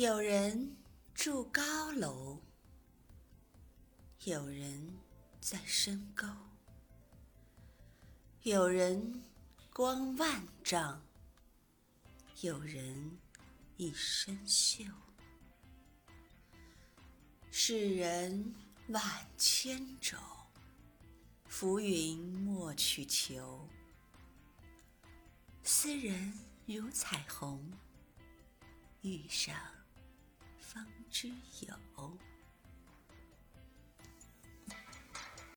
有人住高楼，有人在深沟，有人光万丈，有人一身锈。世人万千种，浮云莫去求。斯人如彩虹，遇上。之友